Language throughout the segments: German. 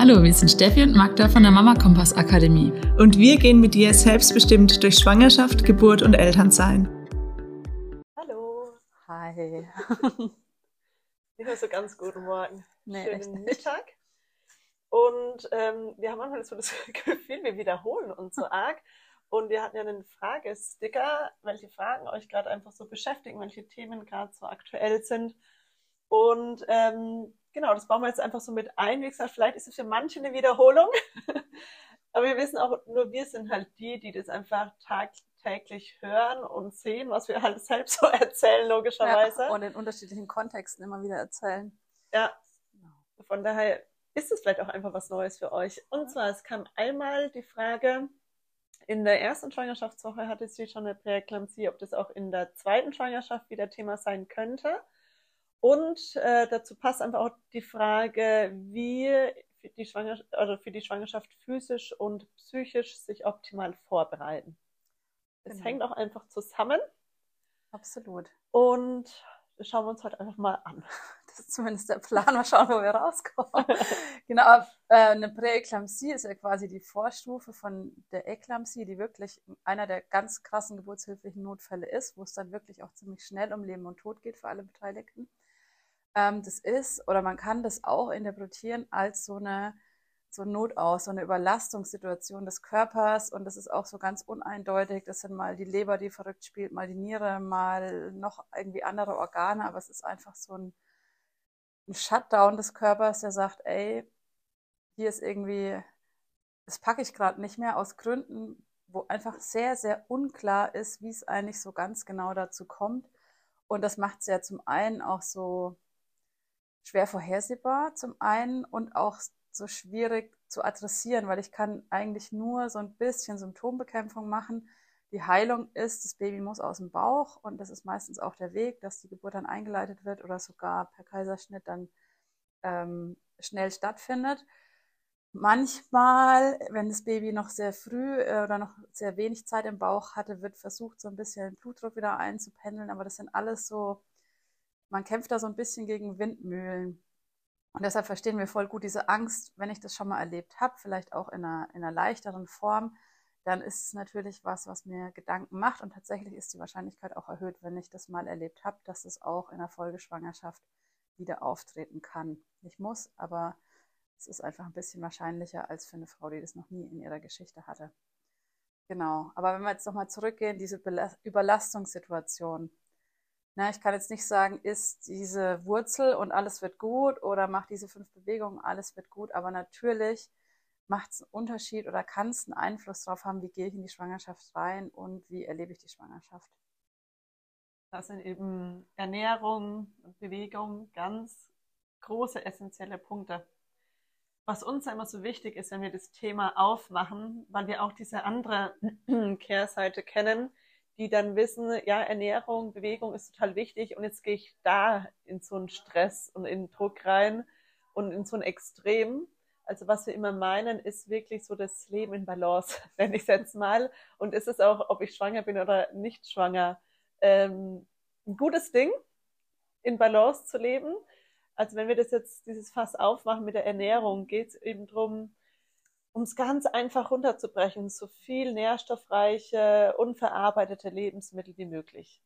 Hallo, wir sind Steffi und Magda von der Mama Kompass Akademie. Und wir gehen mit dir selbstbestimmt durch Schwangerschaft, Geburt und Elternsein. Hallo. Hi. Nicht mehr so ganz guten Morgen. Nee, Schönen Mittag. Und ähm, wir haben manchmal so das Gefühl, wir wiederholen uns so arg. Und wir hatten ja einen Fragesticker, welche Fragen euch gerade einfach so beschäftigen, welche Themen gerade so aktuell sind. Und ähm, genau, das bauen wir jetzt einfach so mit ein. Wie gesagt, vielleicht ist es für manche eine Wiederholung. Aber wir wissen auch, nur wir sind halt die, die das einfach tagtäglich hören und sehen, was wir halt selbst so erzählen, logischerweise. Ja, und in unterschiedlichen Kontexten immer wieder erzählen. Ja. Von daher ist es vielleicht auch einfach was Neues für euch. Und zwar, es kam einmal die Frage, in der ersten Schwangerschaftswoche hatte sie schon eine Präeklampsie, ob das auch in der zweiten Schwangerschaft wieder Thema sein könnte. Und äh, dazu passt einfach auch die Frage, wie für die, Schwangerschaft, also für die Schwangerschaft physisch und psychisch sich optimal vorbereiten. Es Genau. hängt auch einfach zusammen Absolut. und das schauen wir uns heute einfach mal an. Das ist zumindest der Plan. Mal schauen, wo wir rauskommen. genau, äh, eine Präeklampsie ist ja quasi die Vorstufe von der Eklampsie, die wirklich einer der ganz krassen geburtshilflichen Notfälle ist, wo es dann wirklich auch ziemlich schnell um Leben und Tod geht für alle Beteiligten. Ähm, das ist, oder man kann das auch interpretieren als so eine so ein Notaus, so eine Überlastungssituation des Körpers und das ist auch so ganz uneindeutig. Das sind mal die Leber, die verrückt spielt, mal die Niere, mal noch irgendwie andere Organe, aber es ist einfach so ein, ein Shutdown des Körpers, der sagt, ey, hier ist irgendwie, das packe ich gerade nicht mehr aus Gründen, wo einfach sehr, sehr unklar ist, wie es eigentlich so ganz genau dazu kommt. Und das macht es ja zum einen auch so schwer vorhersehbar, zum einen und auch so schwierig zu adressieren, weil ich kann eigentlich nur so ein bisschen Symptombekämpfung machen. Die Heilung ist, das Baby muss aus dem Bauch und das ist meistens auch der Weg, dass die Geburt dann eingeleitet wird oder sogar per Kaiserschnitt dann ähm, schnell stattfindet. Manchmal, wenn das Baby noch sehr früh äh, oder noch sehr wenig Zeit im Bauch hatte, wird versucht, so ein bisschen den Blutdruck wieder einzupendeln, aber das sind alles so, man kämpft da so ein bisschen gegen Windmühlen. Und deshalb verstehen wir voll gut diese Angst, wenn ich das schon mal erlebt habe, vielleicht auch in einer, in einer leichteren Form, dann ist es natürlich was, was mir Gedanken macht. Und tatsächlich ist die Wahrscheinlichkeit auch erhöht, wenn ich das mal erlebt habe, dass es auch in der Folgeschwangerschaft wieder auftreten kann. Nicht muss, aber es ist einfach ein bisschen wahrscheinlicher als für eine Frau, die das noch nie in ihrer Geschichte hatte. Genau. Aber wenn wir jetzt nochmal zurückgehen, diese Überlastungssituation. Na, ich kann jetzt nicht sagen, isst diese Wurzel und alles wird gut oder mach diese fünf Bewegungen, alles wird gut. Aber natürlich macht es einen Unterschied oder kann es einen Einfluss darauf haben, wie gehe ich in die Schwangerschaft rein und wie erlebe ich die Schwangerschaft. Das sind eben Ernährung und Bewegung ganz große essentielle Punkte. Was uns immer so wichtig ist, wenn wir das Thema aufmachen, weil wir auch diese andere Kehrseite kennen, die dann wissen, ja, Ernährung, Bewegung ist total wichtig und jetzt gehe ich da in so einen Stress und in Druck rein und in so ein Extrem. Also was wir immer meinen, ist wirklich so das Leben in Balance, nenne ich es jetzt mal. Und ist es auch, ob ich schwanger bin oder nicht schwanger, ähm, ein gutes Ding, in Balance zu leben. Also wenn wir das jetzt, dieses Fass aufmachen mit der Ernährung, geht es eben drum, um es ganz einfach runterzubrechen, so viel nährstoffreiche, unverarbeitete Lebensmittel wie möglich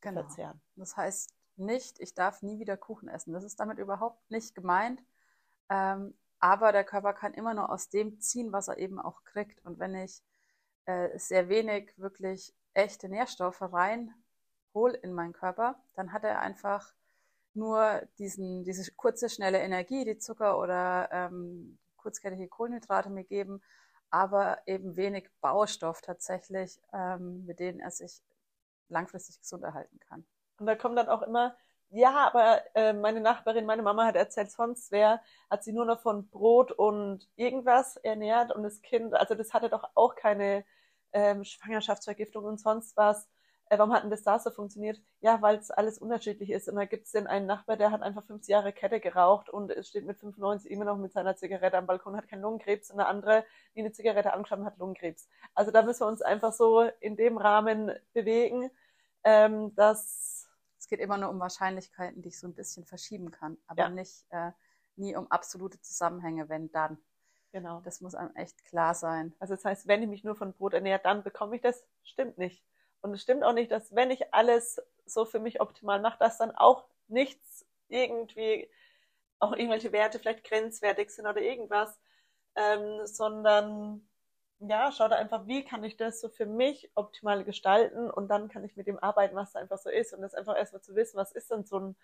Genau. verzehren. Das heißt nicht, ich darf nie wieder Kuchen essen. Das ist damit überhaupt nicht gemeint. Ähm, aber der Körper kann immer nur aus dem ziehen, was er eben auch kriegt. Und wenn ich äh, sehr wenig wirklich echte Nährstoffe reinhol in meinen Körper, dann hat er einfach nur diesen, diese kurze, schnelle Energie, die Zucker oder ähm, kurzkettige Kohlenhydrate mir geben, aber eben wenig Baustoff tatsächlich, ähm, mit denen er sich langfristig gesund erhalten kann. Und da kommt dann auch immer, ja, aber äh, meine Nachbarin, meine Mama hat erzählt, sonst wer hat sie nur noch von Brot und irgendwas ernährt und das Kind, also das hatte doch auch keine ähm, Schwangerschaftsvergiftung und sonst was. Äh, warum hat denn das da so funktioniert? Ja, weil es alles unterschiedlich ist. Und da gibt es denn einen Nachbar, der hat einfach 50 Jahre Kette geraucht und es steht mit 95 immer noch mit seiner Zigarette am Balkon, hat keinen Lungenkrebs. Und eine andere, die eine Zigarette angeschaut hat, Lungenkrebs. Also da müssen wir uns einfach so in dem Rahmen bewegen, ähm, dass Es geht immer nur um Wahrscheinlichkeiten, die ich so ein bisschen verschieben kann, aber Ja. nicht, äh, nie um absolute Zusammenhänge, wenn dann. Genau. Das muss einem echt klar sein. Also das heißt, wenn ich mich nur von Brot ernähre, dann bekomme ich das. Stimmt nicht. Und es stimmt auch nicht, dass wenn ich alles so für mich optimal mache, dass dann auch nichts irgendwie, auch irgendwelche Werte vielleicht grenzwertig sind oder irgendwas, ähm, sondern ja, schau da einfach, wie kann ich das so für mich optimal gestalten und dann kann ich mit dem arbeiten, was da einfach so ist und das einfach erstmal zu wissen, was ist denn so ein,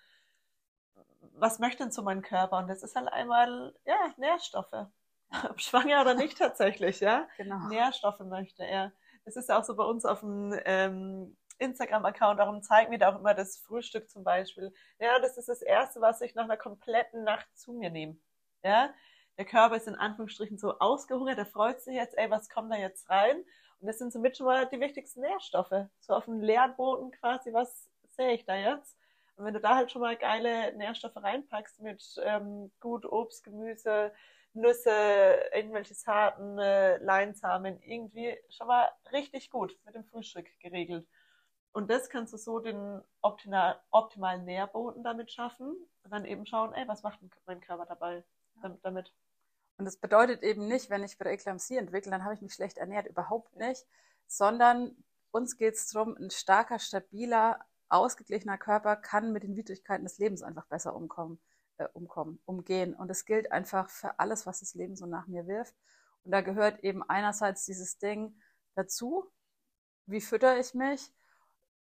was möchte denn so mein Körper und das ist halt einmal, ja, Nährstoffe. Ob schwanger oder nicht tatsächlich, ja. Genau. Nährstoffe möchte er. Das ist ja auch so bei uns auf dem ähm, Instagram-Account, darum zeigen wir da auch immer das Frühstück zum Beispiel. Ja, das ist das Erste, was ich nach einer kompletten Nacht zu mir nehme. Ja, der Körper ist in Anführungsstrichen so ausgehungert, der freut sich jetzt, ey, was kommt da jetzt rein? Und das sind somit schon mal die wichtigsten Nährstoffe. So auf dem leeren Boden quasi, was sehe ich da jetzt? Und wenn du da halt schon mal geile Nährstoffe reinpackst mit ähm, gut Obst, Gemüse, Nüsse, irgendwelche Saaten, äh, Leinsamen, irgendwie schon mal richtig gut mit dem Frühstück geregelt. Und das kannst du so den optimal, optimalen Nährboden damit schaffen und dann eben schauen, ey, was macht mein Körper dabei damit? Und das bedeutet eben nicht, wenn ich Präeklampsie entwickle, dann habe ich mich schlecht ernährt, überhaupt nicht, sondern uns geht es darum, ein starker, stabiler, ausgeglichener Körper kann mit den Widrigkeiten des Lebens einfach besser umkommen äh, umkommen, umgehen. Und es gilt einfach für alles, was das Leben so nach mir wirft. Und da gehört eben einerseits dieses Ding dazu, wie fütter ich mich,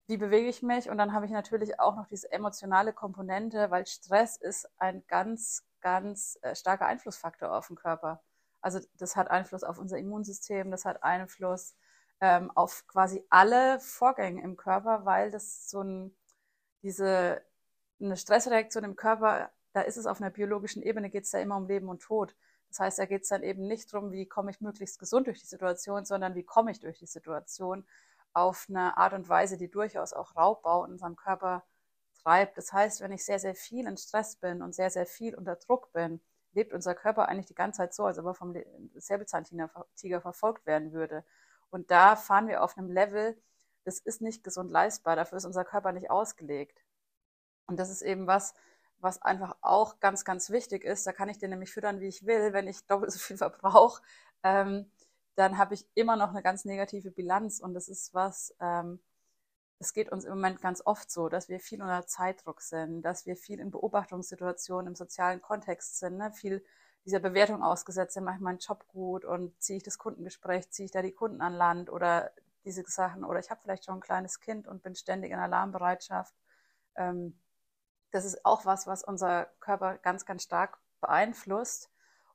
wie bewege ich mich und dann habe ich natürlich auch noch diese emotionale Komponente, weil Stress ist ein ganz, ganz äh, starker Einflussfaktor auf den Körper. Also das hat Einfluss auf unser Immunsystem, das hat Einfluss ähm, auf quasi alle Vorgänge im Körper, weil das so ein, diese, eine Stressreaktion im Körper da ist es auf einer biologischen Ebene, geht es da immer um Leben und Tod. Das heißt, da geht es dann eben nicht darum, wie komme ich möglichst gesund durch die Situation, sondern wie komme ich durch die Situation auf eine Art und Weise, die durchaus auch Raubbau in unserem Körper treibt. Das heißt, wenn ich sehr, sehr viel in Stress bin und sehr, sehr viel unter Druck bin, lebt unser Körper eigentlich die ganze Zeit so, als ob er vom Säbelzahntiger verfolgt werden würde. Und da fahren wir auf einem Level, das ist nicht gesund leistbar, dafür ist unser Körper nicht ausgelegt. Und das ist eben was, was einfach auch ganz, ganz wichtig ist. Da kann ich den nämlich füttern, wie ich will. Wenn ich doppelt so viel verbrauche, ähm, dann habe ich immer noch eine ganz negative Bilanz. Und das ist was, ähm, es geht uns im Moment ganz oft so, dass wir viel unter Zeitdruck sind, dass wir viel in Beobachtungssituationen im sozialen Kontext sind, ne? viel dieser Bewertung ausgesetzt sind, mache ich meinen Job gut und ziehe ich das Kundengespräch, ziehe ich da die Kunden an Land oder diese Sachen oder ich habe vielleicht schon ein kleines Kind und bin ständig in Alarmbereitschaft. Ähm, das ist auch was, was unser Körper ganz, ganz stark beeinflusst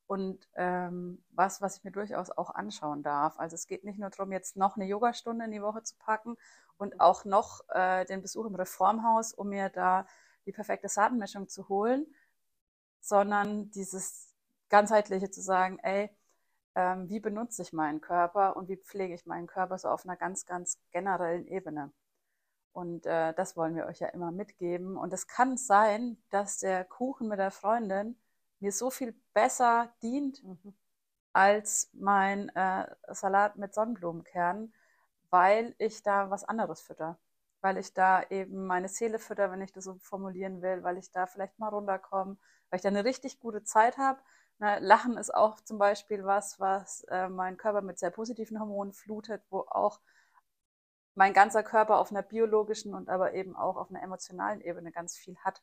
und ähm, was, was ich mir durchaus auch anschauen darf. Also es geht nicht nur darum, jetzt noch eine Yogastunde in die Woche zu packen und auch noch äh, den Besuch im Reformhaus, um mir da die perfekte Saatenmischung zu holen, sondern dieses ganzheitliche zu sagen, ey, ähm, wie benutze ich meinen Körper und wie pflege ich meinen Körper so auf einer ganz, ganz generellen Ebene. Und äh, das wollen wir euch ja immer mitgeben. Und es kann sein, dass der Kuchen mit der Freundin mir so viel besser dient mhm. als mein äh, Salat mit Sonnenblumenkernen, weil ich da was anderes fütter. Weil ich da eben meine Seele fütter, wenn ich das so formulieren will, weil ich da vielleicht mal runterkomme, weil ich da eine richtig gute Zeit habe. Lachen ist auch zum Beispiel was, was äh, meinen Körper mit sehr positiven Hormonen flutet, wo auch mein ganzer Körper auf einer biologischen und aber eben auch auf einer emotionalen Ebene ganz viel hat.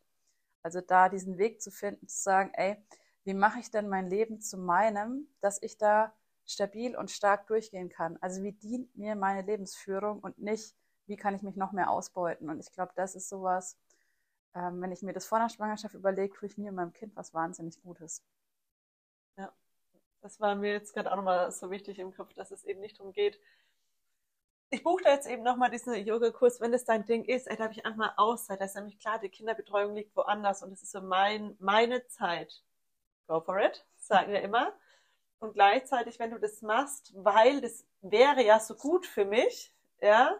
Also da diesen Weg zu finden, zu sagen, ey, wie mache ich denn mein Leben zu meinem, dass ich da stabil und stark durchgehen kann? Also wie dient mir meine Lebensführung und nicht, wie kann ich mich noch mehr ausbeuten? Und ich glaube, das ist sowas, ähm, wenn ich mir das vor der Schwangerschaft überlege, tue ich mir und meinem Kind was wahnsinnig Gutes. Ja, das war mir jetzt gerade auch nochmal so wichtig im Kopf, dass es eben nicht darum geht, ich buche da jetzt eben nochmal diesen Yoga-Kurs, wenn das dein Ding ist, ey, da habe ich einfach mal Auszeit. Das ist nämlich klar, die Kinderbetreuung liegt woanders und es ist so mein, meine Zeit. Go for it, sagen wir immer. Und gleichzeitig, wenn du das machst, weil das wäre ja so gut für mich, ja,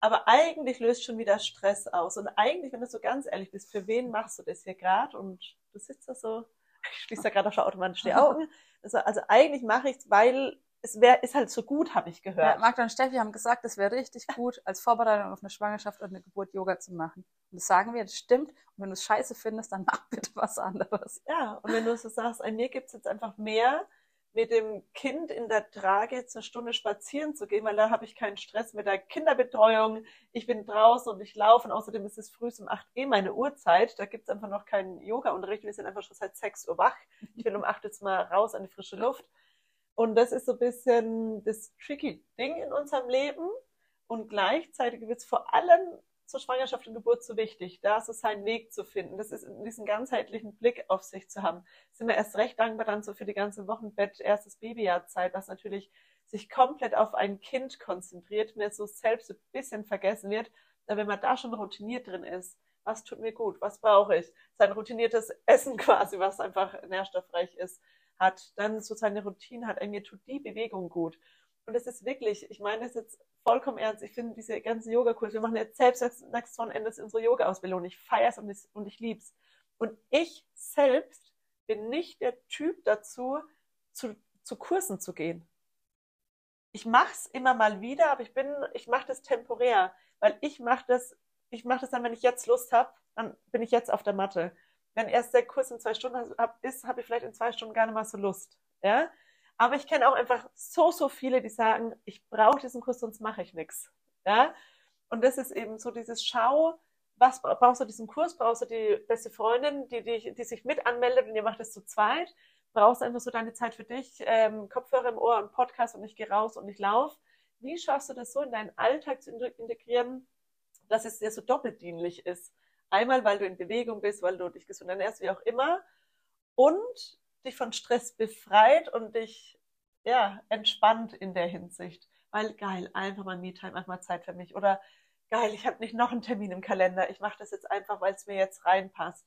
aber eigentlich löst schon wieder Stress aus. Und eigentlich, wenn du so ganz ehrlich bist, für wen machst du das hier gerade? Und du sitzt da so, ich schließe da gerade auch schon automatisch die Augen. Also, also eigentlich mache ich es, weil es wär, ist halt so gut, habe ich gehört. Ja, Magda und Steffi haben gesagt, es wäre richtig gut, als Vorbereitung auf eine Schwangerschaft und eine Geburt Yoga zu machen. Und das sagen wir, das stimmt. Und wenn du es scheiße findest, dann mach bitte was anderes. Ja, und wenn du so sagst, an mir gibt's jetzt einfach mehr, mit dem Kind in der Trage eine Stunde spazieren zu gehen, weil da habe ich keinen Stress mit der Kinderbetreuung. Ich bin draußen und ich laufe und außerdem ist es früh um 8 Uhr meine Uhrzeit. Da gibt's einfach noch keinen Yoga-Unterricht. Wir sind einfach schon seit 6 Uhr wach. Ich will um 8 jetzt mal raus an die frische Luft. Und das ist so ein bisschen das tricky Ding in unserem Leben. Und gleichzeitig wird es vor allem zur Schwangerschaft und Geburt so wichtig, da so seinen Weg zu finden. Das ist diesen ganzheitlichen Blick auf sich zu haben. Sind wir erst recht dankbar dann so für die ganze Wochenbett, erstes Babyjahrzeit, was natürlich sich komplett auf ein Kind konzentriert, mir so selbst ein bisschen vergessen wird. Aber wenn man da schon routiniert drin ist, was tut mir gut, was brauche ich, sein routiniertes Essen quasi, was einfach nährstoffreich ist, hat, dann so seine Routine hat, mir tut die Bewegung gut. Und es ist wirklich, ich meine das jetzt vollkommen ernst, ich finde diese ganzen Yoga-Kurse, wir machen jetzt selbst nächstes Wochenende unsere Yoga-Ausbildung, ich feiere es und ich, ich lieb's. Und ich selbst bin nicht der Typ dazu, zu, zu Kursen zu gehen. Ich mache es immer mal wieder, aber ich bin, ich mache das temporär, weil ich mache das, ich mache das dann, wenn ich jetzt Lust habe, dann bin ich jetzt auf der Matte. Wenn erst der Kurs in zwei Stunden ist, habe ich vielleicht in zwei Stunden gar nicht mal so Lust. Ja? Aber ich kenne auch einfach so, so viele, die sagen, ich brauche diesen Kurs, sonst mache ich nichts. Ja? Und das ist eben so dieses Schau, was brauchst du diesen Kurs? Brauchst du die beste Freundin, die, die, die sich mit anmeldet und ihr macht es zu zweit? Brauchst du einfach so deine Zeit für dich, ähm, Kopfhörer im Ohr und Podcast und ich gehe raus und ich laufe? Wie schaffst du das so in deinen Alltag zu integrieren, dass es dir so doppeldienlich ist? Einmal, weil du in Bewegung bist, weil du dich gesund ernährst, wie auch immer. Und dich von Stress befreit und dich ja, entspannt in der Hinsicht. Weil geil, einfach mal Me-Time, einfach mal Zeit für mich. Oder geil, ich habe nicht noch einen Termin im Kalender. Ich mache das jetzt einfach, weil es mir jetzt reinpasst.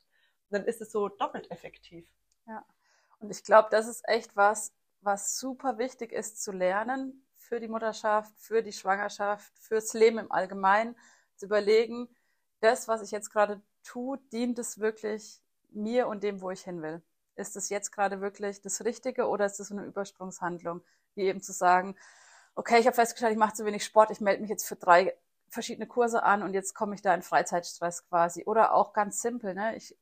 Und dann ist es so doppelt effektiv. Ja. Und ich glaube, das ist echt was, was super wichtig ist zu lernen für die Mutterschaft, für die Schwangerschaft, fürs Leben im Allgemeinen, zu überlegen, das, was ich jetzt gerade tue, dient es wirklich mir und dem, wo ich hin will? Ist es jetzt gerade wirklich das Richtige oder ist es eine Übersprungshandlung? Wie eben zu sagen, okay, ich habe festgestellt, ich mache zu wenig Sport, ich melde mich jetzt für drei verschiedene Kurse an und jetzt komme ich da in Freizeitstress quasi. Oder auch ganz simpel, ne? Ich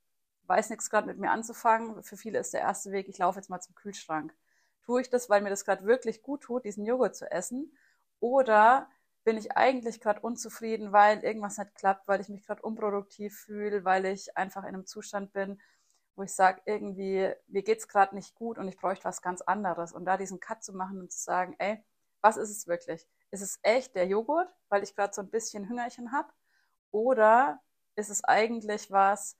weiß nichts gerade mit mir anzufangen. Für viele ist der erste Weg, ich laufe jetzt mal zum Kühlschrank. Tue ich das, weil mir das gerade wirklich gut tut, diesen Joghurt zu essen? Oder bin ich eigentlich gerade unzufrieden, weil irgendwas nicht klappt, weil ich mich gerade unproduktiv fühle, weil ich einfach in einem Zustand bin, wo ich sage, irgendwie, mir geht's gerade nicht gut und ich bräuchte was ganz anderes. Und da diesen Cut zu machen und zu sagen, ey, was ist es wirklich? Ist es echt der Joghurt, weil ich gerade so ein bisschen Hüngerchen habe? Oder ist es eigentlich was,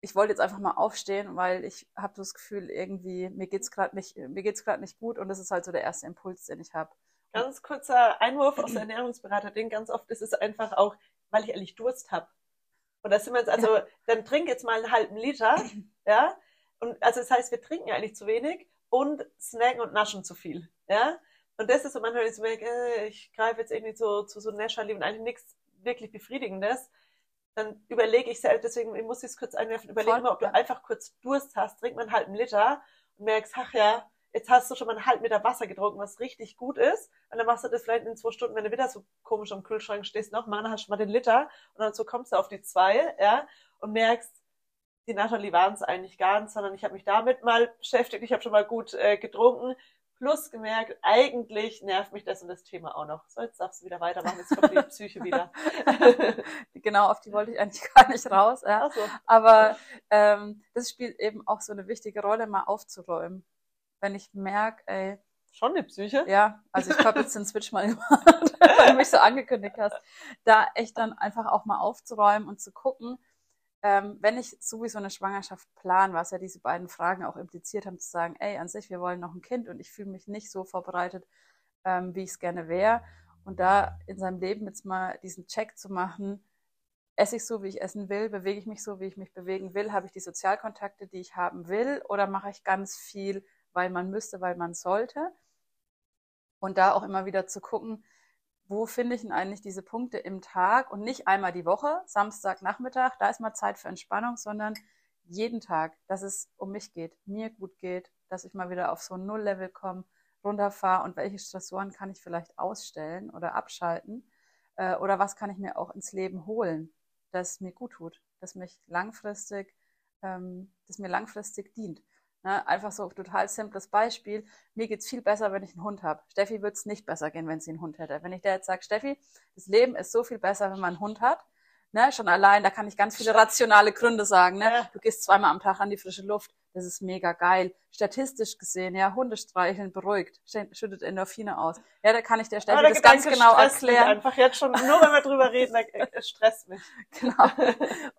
ich wollte jetzt einfach mal aufstehen, weil ich habe das Gefühl, irgendwie, mir geht's gerade nicht, nicht gut und das ist halt so der erste Impuls, den ich habe. Ganz kurzer Einwurf aus der Ernährungsberater-Ding. Ganz oft ist es einfach auch, weil ich ehrlich Durst habe. Und da sind wir jetzt, also, ja. dann trink jetzt mal einen halben Liter, ja. Und also das heißt, wir trinken ja eigentlich zu wenig und snacken und naschen zu viel, ja. Und das ist so manchmal, ich merke, äh, ich greife jetzt irgendwie so, zu so Näscherli und eigentlich nichts wirklich Befriedigendes. Dann überlege ich selbst, deswegen ich muss ich es kurz einwerfen, überlege mal, ob du einfach kurz Durst hast, trink mal einen halben Liter und merkst, ach ja, jetzt hast du schon mal einen halben Liter Wasser getrunken, was richtig gut ist. Und dann machst du das vielleicht in zwei Stunden, wenn du wieder so komisch am Kühlschrank stehst, nochmal, dann hast du mal den Liter und dann so kommst du auf die zwei, ja, und merkst, die Natalie waren es eigentlich gar nicht, sondern ich habe mich damit mal beschäftigt, ich habe schon mal gut äh, getrunken, plus gemerkt, eigentlich nervt mich das und das Thema auch noch. So, jetzt darfst du wieder weitermachen, jetzt kommt die Psyche wieder. genau, auf die wollte ich eigentlich gar nicht raus. Ja. So. Aber ähm, das spielt eben auch so eine wichtige Rolle, mal aufzuräumen wenn ich merke, ey. Schon eine Psyche? Ja, also ich habe jetzt den Switch mal gemacht, weil du mich so angekündigt hast, da echt dann einfach auch mal aufzuräumen und zu gucken, ähm, wenn ich sowieso eine Schwangerschaft plan, was ja diese beiden Fragen auch impliziert haben, zu sagen, ey, an sich, wir wollen noch ein Kind und ich fühle mich nicht so vorbereitet, ähm, wie ich es gerne wäre. Und da in seinem Leben jetzt mal diesen Check zu machen, esse ich so, wie ich essen will, bewege ich mich so, wie ich mich bewegen will, habe ich die Sozialkontakte, die ich haben will, oder mache ich ganz viel weil man müsste, weil man sollte. Und da auch immer wieder zu gucken, wo finde ich denn eigentlich diese Punkte im Tag und nicht einmal die Woche, Samstag, Nachmittag, da ist mal Zeit für Entspannung, sondern jeden Tag, dass es um mich geht, mir gut geht, dass ich mal wieder auf so ein Null-Level komme, runterfahre und welche Stressoren kann ich vielleicht ausstellen oder abschalten äh, oder was kann ich mir auch ins Leben holen, das mir gut tut, das mich langfristig, ähm, das mir langfristig dient. Ne? Einfach so ein total simples Beispiel. Mir geht's viel besser, wenn ich einen Hund habe. Steffi würde es nicht besser gehen, wenn sie einen Hund hätte. Wenn ich der jetzt sage, Steffi, das Leben ist so viel besser, wenn man einen Hund hat, Ne, schon allein, da kann ich ganz viele rationale Gründe sagen. Ne? Du gehst zweimal am Tag an die frische Luft. Das ist mega geil. Statistisch gesehen, ja, Hunde streicheln beruhigt, schüttet Endorphine aus. Ja, da kann ich der Steffi das ganz genau erklären. Einfach jetzt schon, nur wenn wir drüber reden, es stresst mich. Genau.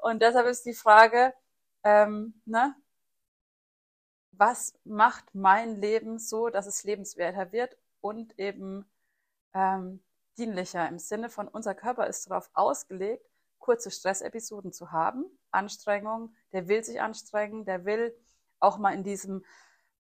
Und deshalb ist die Frage, ähm, ne, was macht mein Leben so, dass es lebenswerter wird und eben ähm, dienlicher im Sinne von unser Körper ist darauf ausgelegt, kurze Stressepisoden zu haben, Anstrengung, der will sich anstrengen, der will auch mal in diesem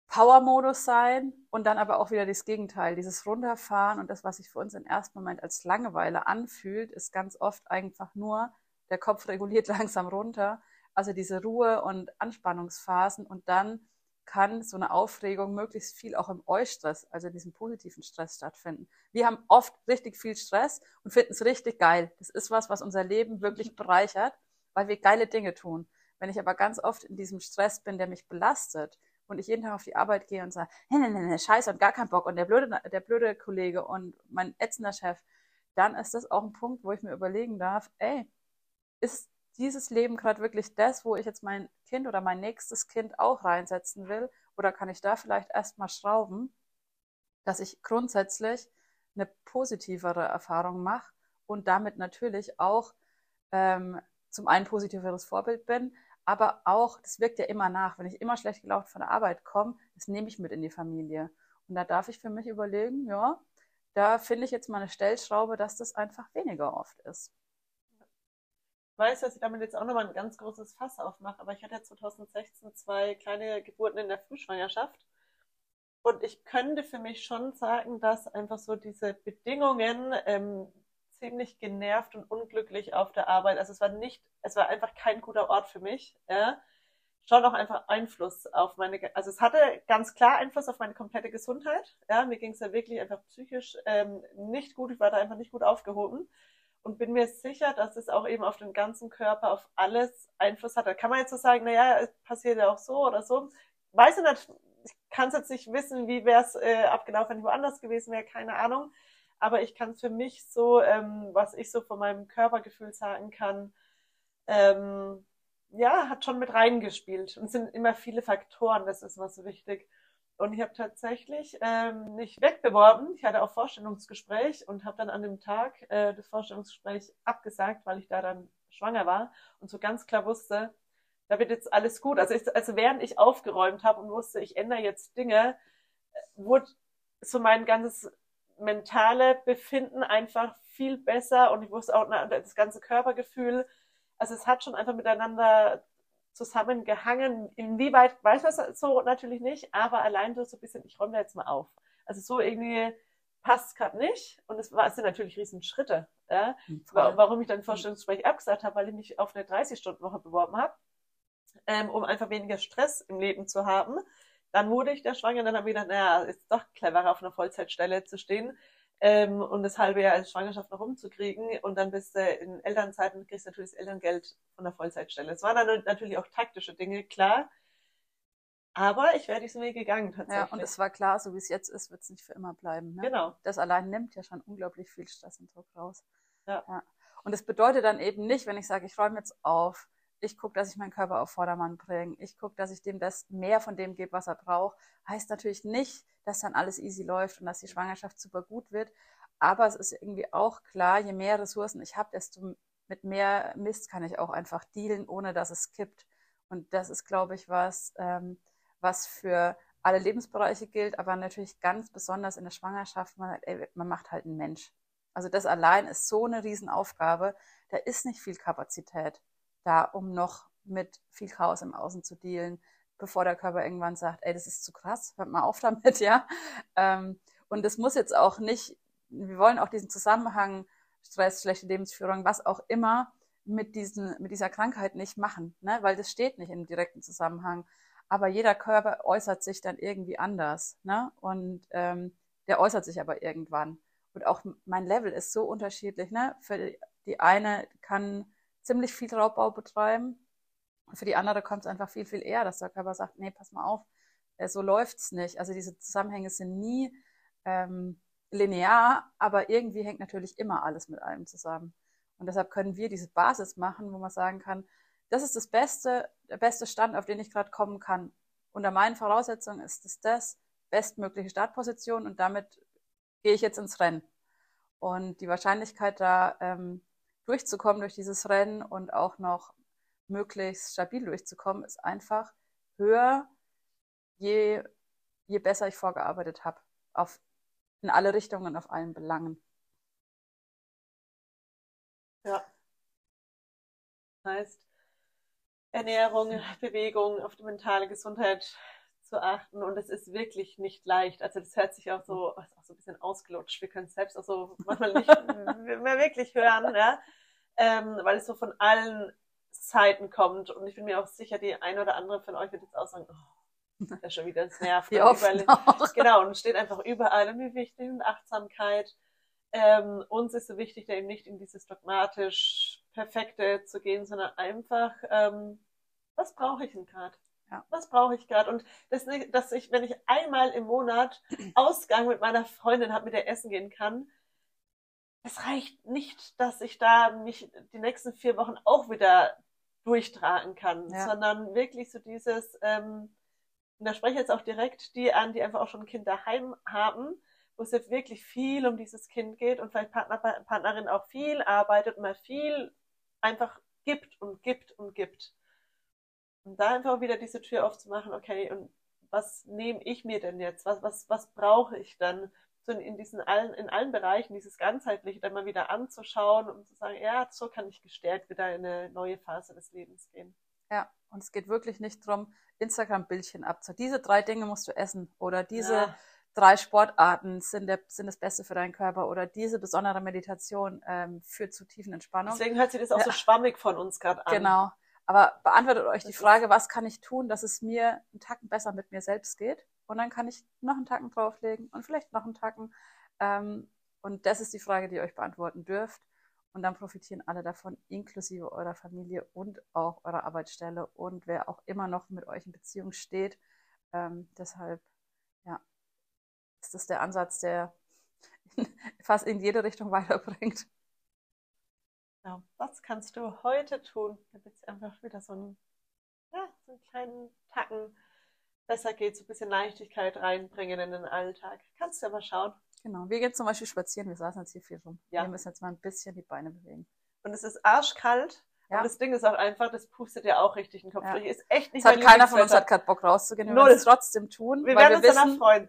Power-Modus sein und dann aber auch wieder das Gegenteil, dieses Runterfahren und das, was sich für uns im ersten Moment als Langeweile anfühlt, ist ganz oft einfach nur, der Kopf reguliert langsam runter, also diese Ruhe- und Anspannungsphasen und dann kann so eine Aufregung möglichst viel auch im Eustress, also in diesem positiven Stress stattfinden. Wir haben oft richtig viel Stress und finden es richtig geil. Das ist was, was unser Leben wirklich bereichert, weil wir geile Dinge tun. Wenn ich aber ganz oft in diesem Stress bin, der mich belastet und ich jeden Tag auf die Arbeit gehe und sage, nee, nee, nee, nee, scheiße und gar keinen Bock und der blöde, der blöde Kollege und mein ätzender Chef, dann ist das auch ein Punkt, wo ich mir überlegen darf, ey, ist dieses Leben gerade wirklich das, wo ich jetzt mein Kind oder mein nächstes Kind auch reinsetzen will? Oder kann ich da vielleicht erstmal schrauben, dass ich grundsätzlich eine positivere Erfahrung mache und damit natürlich auch ähm, zum einen positiveres Vorbild bin, aber auch, das wirkt ja immer nach, wenn ich immer schlecht gelaufen von der Arbeit komme, das nehme ich mit in die Familie. Und da darf ich für mich überlegen, ja, da finde ich jetzt mal eine Stellschraube, dass das einfach weniger oft ist weiß, dass ich damit jetzt auch nochmal ein ganz großes Fass aufmache, aber ich hatte 2016 zwei kleine Geburten in der Frühschwangerschaft. Und ich könnte für mich schon sagen, dass einfach so diese Bedingungen ähm, ziemlich genervt und unglücklich auf der Arbeit. Also es war nicht, es war einfach kein guter Ort für mich. Ja? Schon auch einfach Einfluss auf meine, also es hatte ganz klar Einfluss auf meine komplette Gesundheit. Ja, mir ging es ja wirklich einfach psychisch ähm, nicht gut. Ich war da einfach nicht gut aufgehoben und bin mir sicher, dass es auch eben auf den ganzen Körper, auf alles Einfluss hat. Da kann man jetzt so sagen, naja, es passiert ja auch so oder so. Weiß ich nicht, ich kann es jetzt nicht wissen, wie wäre es äh, abgelaufen, wenn ich woanders gewesen wäre, keine Ahnung. Aber ich kann es für mich so, ähm, was ich so von meinem Körpergefühl sagen kann, ähm, ja, hat schon mit reingespielt. Und es sind immer viele Faktoren, das ist was so wichtig. Und ich habe tatsächlich ähm, nicht wegbeworben. Ich hatte auch Vorstellungsgespräch und habe dann an dem Tag äh, das Vorstellungsgespräch abgesagt, weil ich da dann schwanger war und so ganz klar wusste, da wird jetzt alles gut. Also, ich, also während ich aufgeräumt habe und wusste, ich ändere jetzt Dinge, äh, wurde so mein ganzes mentale Befinden einfach viel besser und ich wusste auch das ganze Körpergefühl. Also es hat schon einfach miteinander zusammengehangen. Inwieweit weiß man es so natürlich nicht, aber allein so ein bisschen, ich räume da jetzt mal auf. Also so irgendwie passt gerade nicht. Und es, war, es sind natürlich riesen Schritte. Ja? Warum ich dann Vorstellungsgespräch abgesagt habe, weil ich mich auf eine 30-Stunden-Woche beworben habe, ähm, um einfach weniger Stress im Leben zu haben. Dann wurde ich der Schwanger, dann habe ich gedacht, naja, ist doch cleverer, auf einer Vollzeitstelle zu stehen ähm, und das halbe Jahr als Schwangerschaft noch rumzukriegen und dann bist du in Elternzeiten kriegst du natürlich das Elterngeld von der Vollzeitstelle. Es waren dann natürlich auch taktische Dinge, klar. Aber ich wäre diesen Weg gegangen tatsächlich. Ja, und es war klar, so wie es jetzt ist, wird es nicht für immer bleiben. Ne? Genau. Das allein nimmt ja schon unglaublich viel Stress und Druck raus. Ja. ja. Und das bedeutet dann eben nicht, wenn ich sage, ich räume jetzt auf, ich gucke, dass ich meinen Körper auf Vordermann bringe, ich gucke, dass ich dem das mehr von dem gebe, was er braucht, heißt natürlich nicht, dass dann alles easy läuft und dass die Schwangerschaft super gut wird. Aber es ist irgendwie auch klar, je mehr Ressourcen ich habe, desto mit mehr Mist kann ich auch einfach dealen, ohne dass es kippt. Und das ist, glaube ich, was, ähm, was für alle Lebensbereiche gilt, aber natürlich ganz besonders in der Schwangerschaft. Man, ey, man macht halt einen Mensch. Also das allein ist so eine Riesenaufgabe. Da ist nicht viel Kapazität da, um noch mit viel Chaos im Außen zu dealen, bevor der Körper irgendwann sagt, ey, das ist zu krass, hört mal auf damit, ja. Ähm, und das muss jetzt auch nicht, wir wollen auch diesen Zusammenhang, Stress, schlechte Lebensführung, was auch immer, mit, diesen, mit dieser Krankheit nicht machen, ne? weil das steht nicht im direkten Zusammenhang. aber jeder Körper äußert sich dann irgendwie anders. Ne? Und ähm, der äußert sich aber irgendwann. Und auch mein Level ist so unterschiedlich. Ne? Für die eine kann ziemlich viel Raubbau betreiben. Für die andere kommt es einfach viel, viel eher, dass der Körper sagt, nee, pass mal auf, äh, so läuft's nicht. Also diese Zusammenhänge sind nie ähm, linear, aber irgendwie hängt natürlich immer alles mit allem zusammen. Und deshalb können wir diese Basis machen, wo man sagen kann, das ist das Beste, der beste Stand, auf den ich gerade kommen kann. Unter meinen Voraussetzungen ist es das bestmögliche Startposition und damit gehe ich jetzt ins Rennen. Und die Wahrscheinlichkeit, da ähm, durchzukommen durch dieses Rennen und auch noch möglichst stabil durchzukommen, ist einfach höher, je, je besser ich vorgearbeitet habe. Auf, in alle Richtungen, auf allen Belangen. Ja. Heißt, Ernährung, Bewegung, auf die mentale Gesundheit zu achten. Und es ist wirklich nicht leicht. Also das hört sich auch so, auch so ein bisschen ausgelutscht. Wir können es selbst auch so manchmal nicht mehr wirklich hören, ja. Ähm, weil es so von allen Seiten kommt. Und ich bin mir auch sicher, die eine oder andere von euch wird jetzt auch sagen, oh, das ist schon wieder das Nerv. Genau, und es steht einfach überall und wie wichtig und Achtsamkeit. Ähm, uns ist so wichtig, da eben nicht in dieses dogmatisch Perfekte zu gehen, sondern einfach, ähm, was brauche ich denn gerade? Ja. Was brauche ich gerade? Und das, dass ich, wenn ich einmal im Monat Ausgang mit meiner Freundin habe, mit der essen gehen kann, es reicht nicht, dass ich da mich die nächsten vier Wochen auch wieder durchtragen kann, ja. sondern wirklich so dieses, ähm, und da spreche ich jetzt auch direkt die an, die einfach auch schon ein Kind daheim haben, wo es jetzt wirklich viel um dieses Kind geht und vielleicht Partner, Partnerin auch viel arbeitet und mal viel einfach gibt und gibt und gibt. Und da einfach wieder diese Tür aufzumachen, okay, und was nehme ich mir denn jetzt? Was, was, was brauche ich dann? So in, diesen allen, in allen Bereichen dieses Ganzheitliche dann mal wieder anzuschauen und zu sagen, ja, so kann ich gestärkt wieder in eine neue Phase des Lebens gehen. Ja, und es geht wirklich nicht darum, Instagram-Bildchen abzu. Diese drei Dinge musst du essen oder diese ja. drei Sportarten sind, der, sind das Beste für deinen Körper oder diese besondere Meditation ähm, führt zu tiefen Entspannung. Deswegen hört sich das auch ja. so schwammig von uns gerade an. Genau. Aber beantwortet euch das die Frage, was kann ich tun, dass es mir einen Tacken besser mit mir selbst geht? Und dann kann ich noch einen Tacken drauflegen und vielleicht noch einen Tacken. Ähm, und das ist die Frage, die ihr euch beantworten dürft. Und dann profitieren alle davon, inklusive eurer Familie und auch eurer Arbeitsstelle und wer auch immer noch mit euch in Beziehung steht. Ähm, deshalb, ja, ist das der Ansatz, der fast in jede Richtung weiterbringt. Genau. Was kannst du heute tun, damit es einfach wieder so einen, ja, so einen kleinen Tacken besser geht, so ein bisschen Leichtigkeit reinbringen in den Alltag? Kannst du ja mal schauen. Genau. Wir gehen zum Beispiel spazieren. Wir saßen jetzt hier viel rum. Ja. Wir müssen jetzt mal ein bisschen die Beine bewegen. Und es ist arschkalt. Ja. Und das Ding ist auch einfach, das pustet ja auch richtig den Kopf ja. durch. Ist echt nicht es hat keiner von uns hat gerade Bock rauszugehen. Wir werden es trotzdem tun. Wir werden uns wir wissen, danach freuen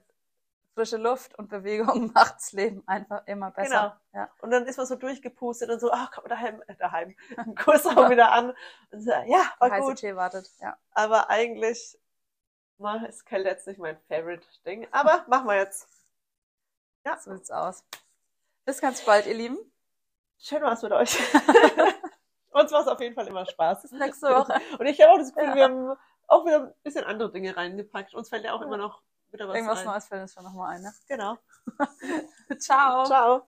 frische Luft und Bewegung macht das Leben einfach immer besser. Genau. Ja. Und dann ist man so durchgepustet und so, ach, komm, daheim, äh, daheim, Kurs auch wieder an. Und so, ja, war Der gut. Tee wartet, ja. Aber eigentlich, na, ist Kälte jetzt nicht mein Favorite-Ding. Aber machen wir jetzt. Ja. So sieht's aus. Bis ganz bald, ihr Lieben. Schön war's mit euch. Uns war es auf jeden Fall immer Spaß. Bis nächste Woche. Und ich habe auch das Gefühl, ja. wir haben auch wieder ein bisschen andere Dinge reingepackt. Uns fällt ja auch immer noch Irgendwas. Neues fällt uns schon nochmal ein, ne? Genau. Ciao. Ciao.